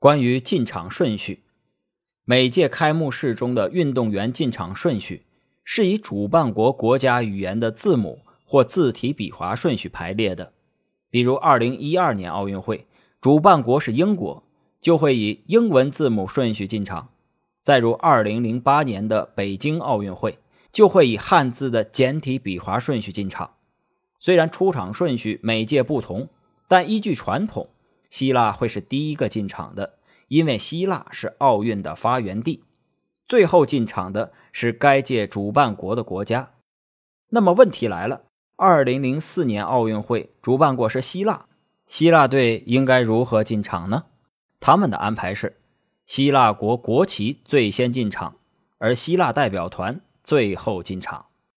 关于进场顺序，每届开幕式中的运动员进场顺序是以主办国国家语言的字母或字体笔划顺序排列的。比如2012年奥运会，主办国是英国，就会以英文字母顺序进场；再如2008年的北京奥运会，就会以汉字的简体笔划顺序进场。虽然出场顺序每届不同，但依据传统。希腊会是第一个进场的，因为希腊是奥运的发源地。最后进场的是该届主办国的国家。那么问题来了：二零零四年奥运会主办国是希腊，希腊队应该如何进场呢？他们的安排是：希腊国国旗最先进场，而希腊代表团最后进场。